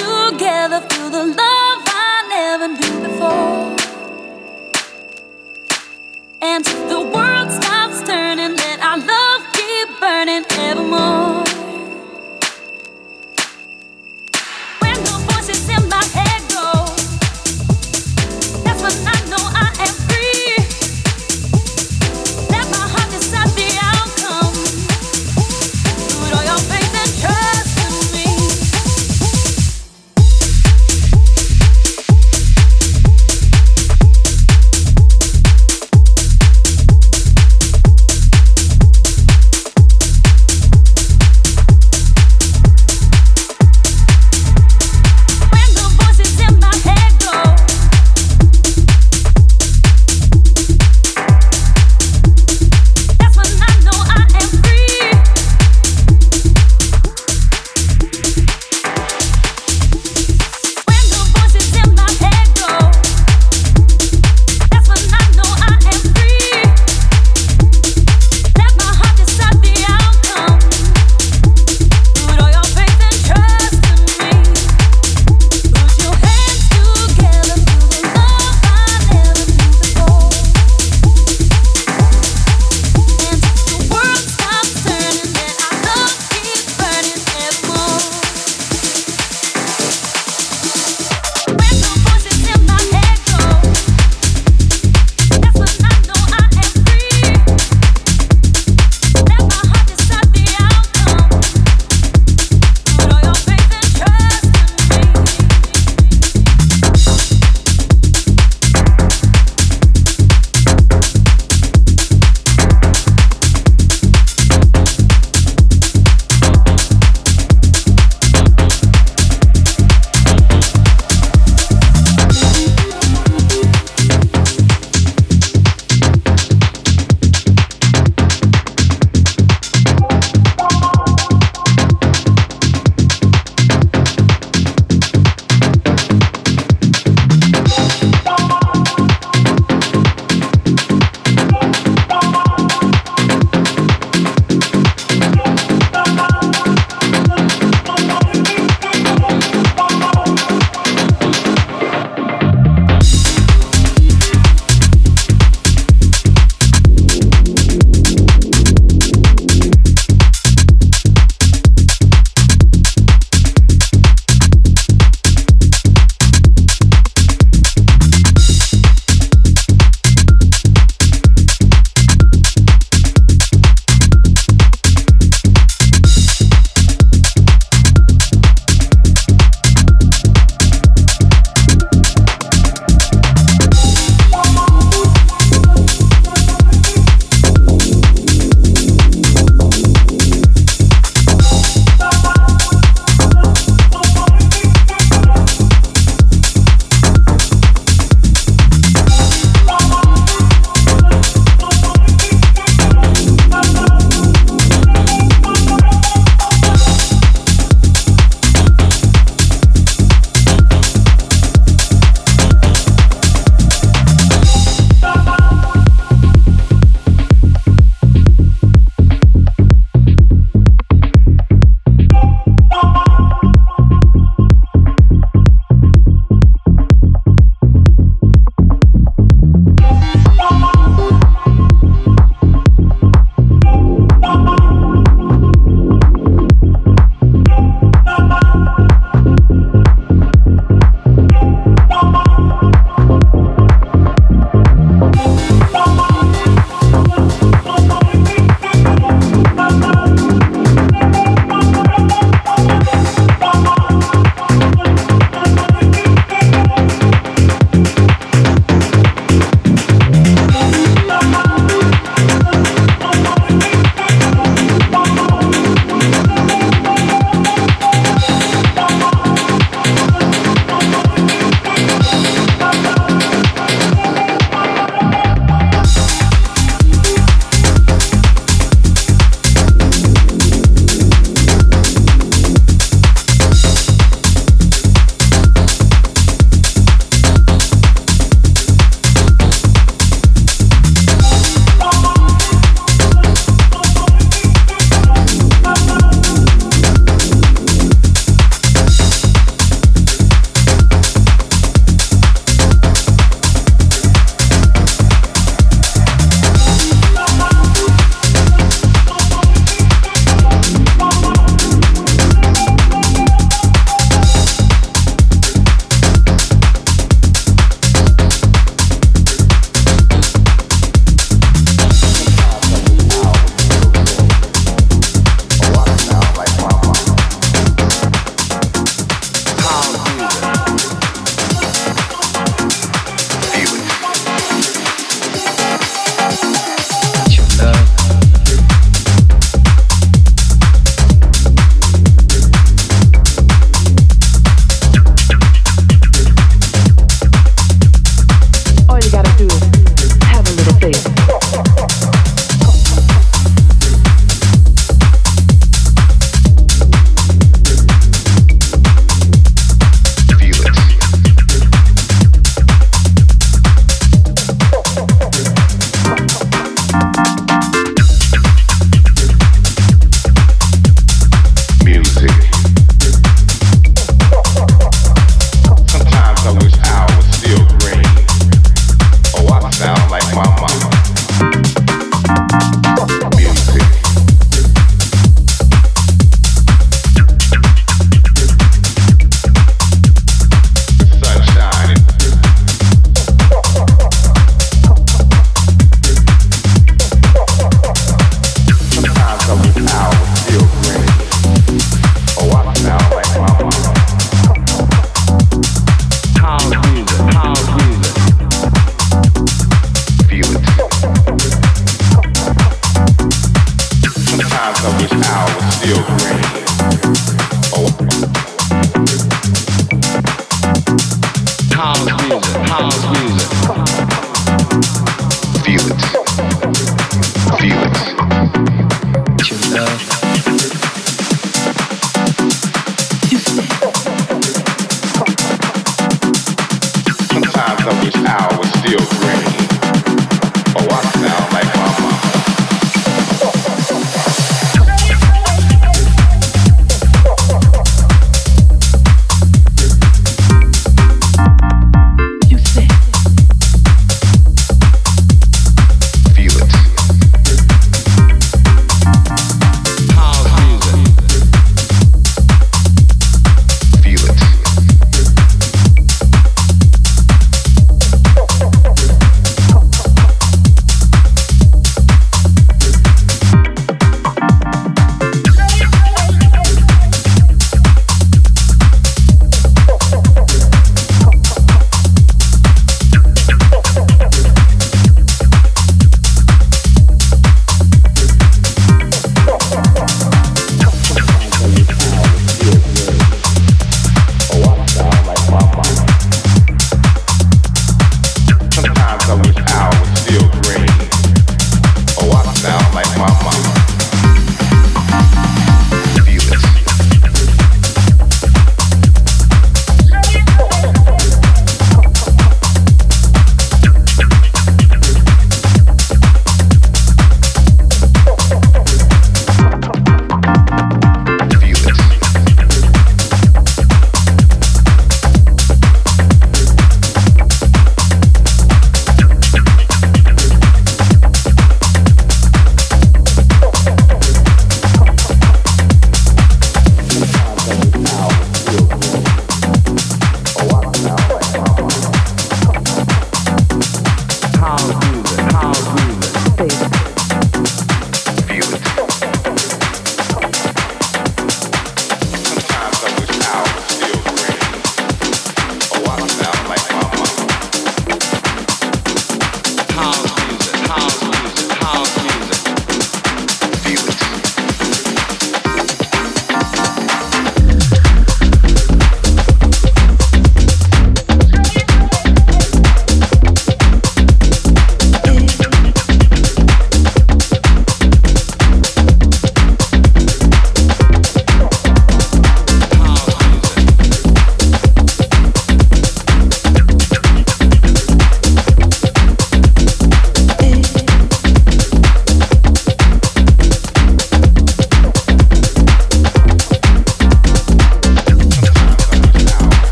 your together, feel the love I never knew before. And if the world stops turning, let our love keep burning evermore.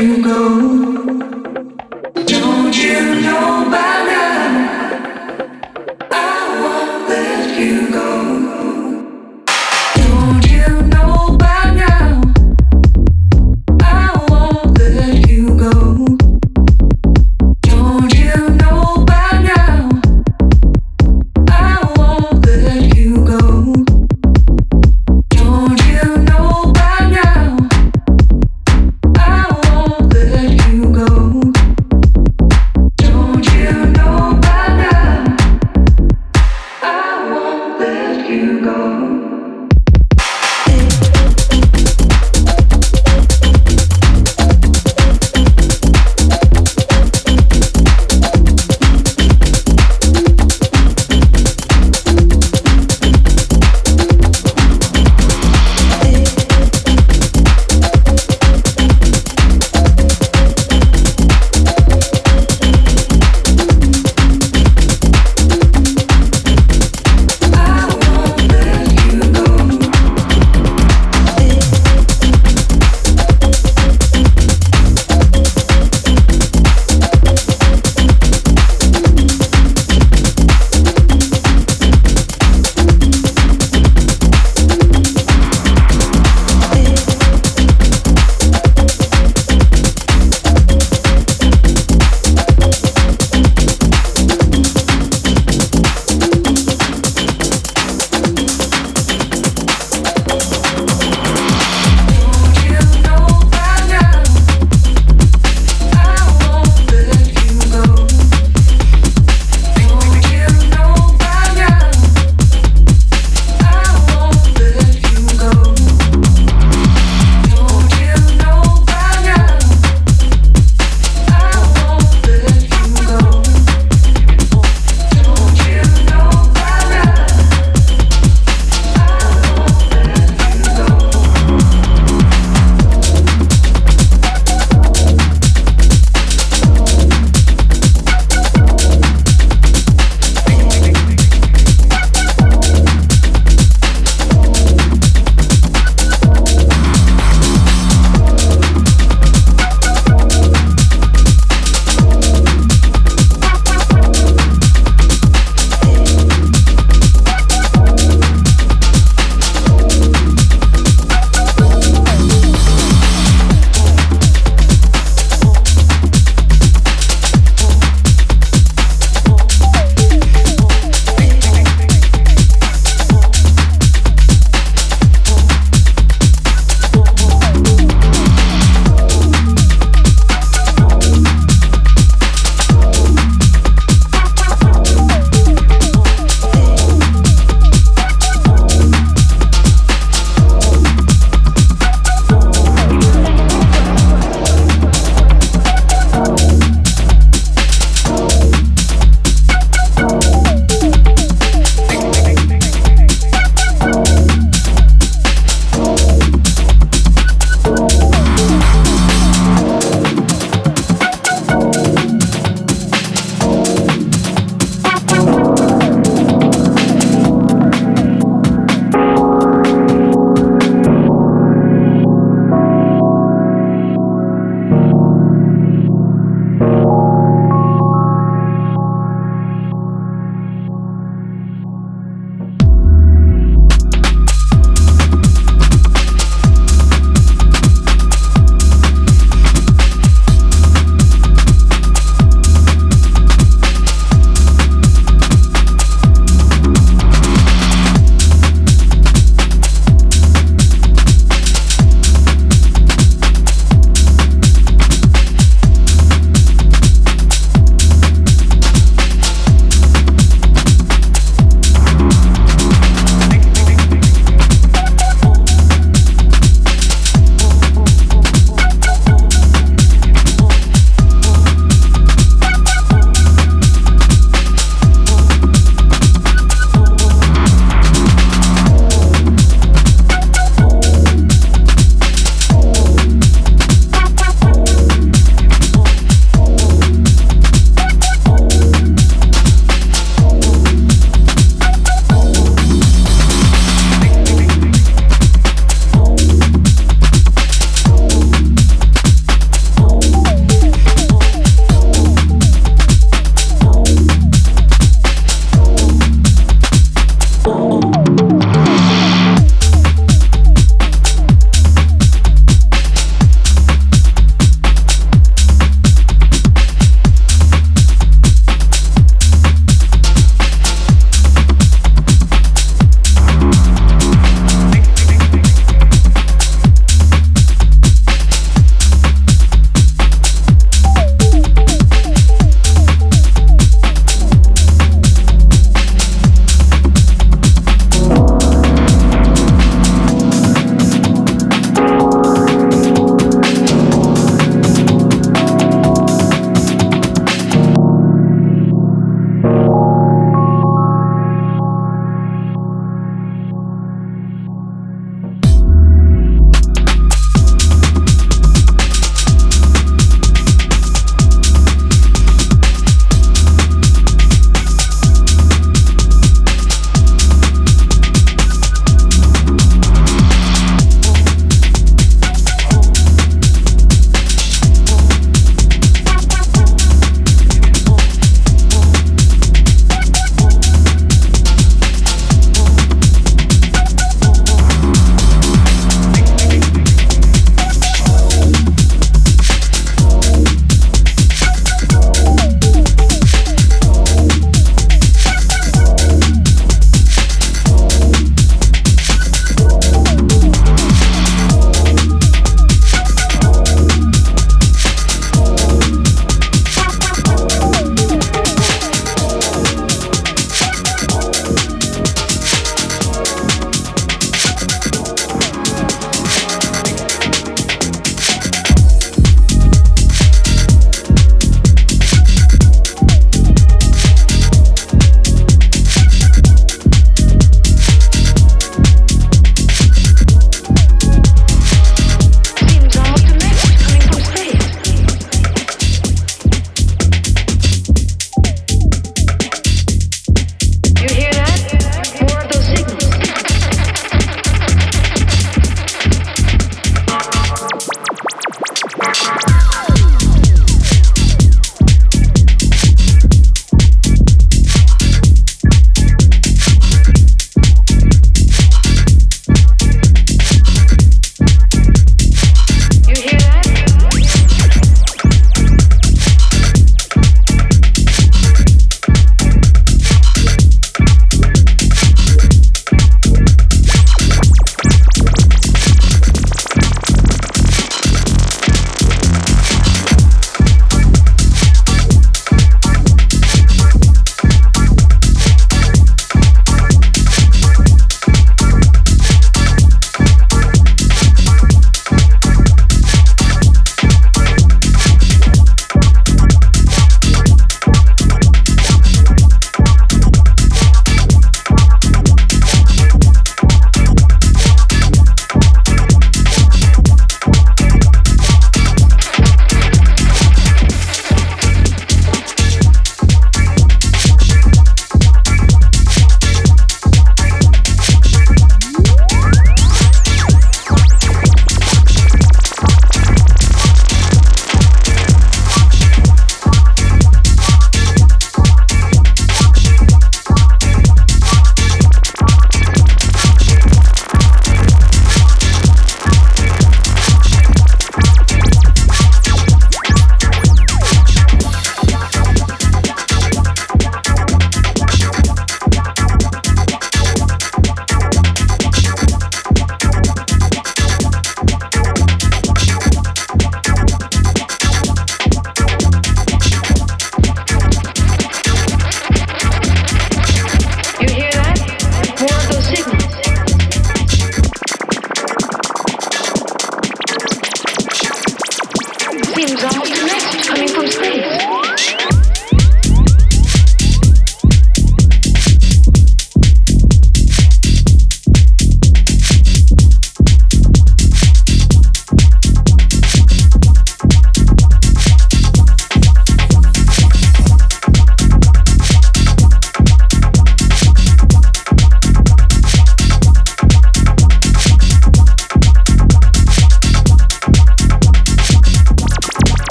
You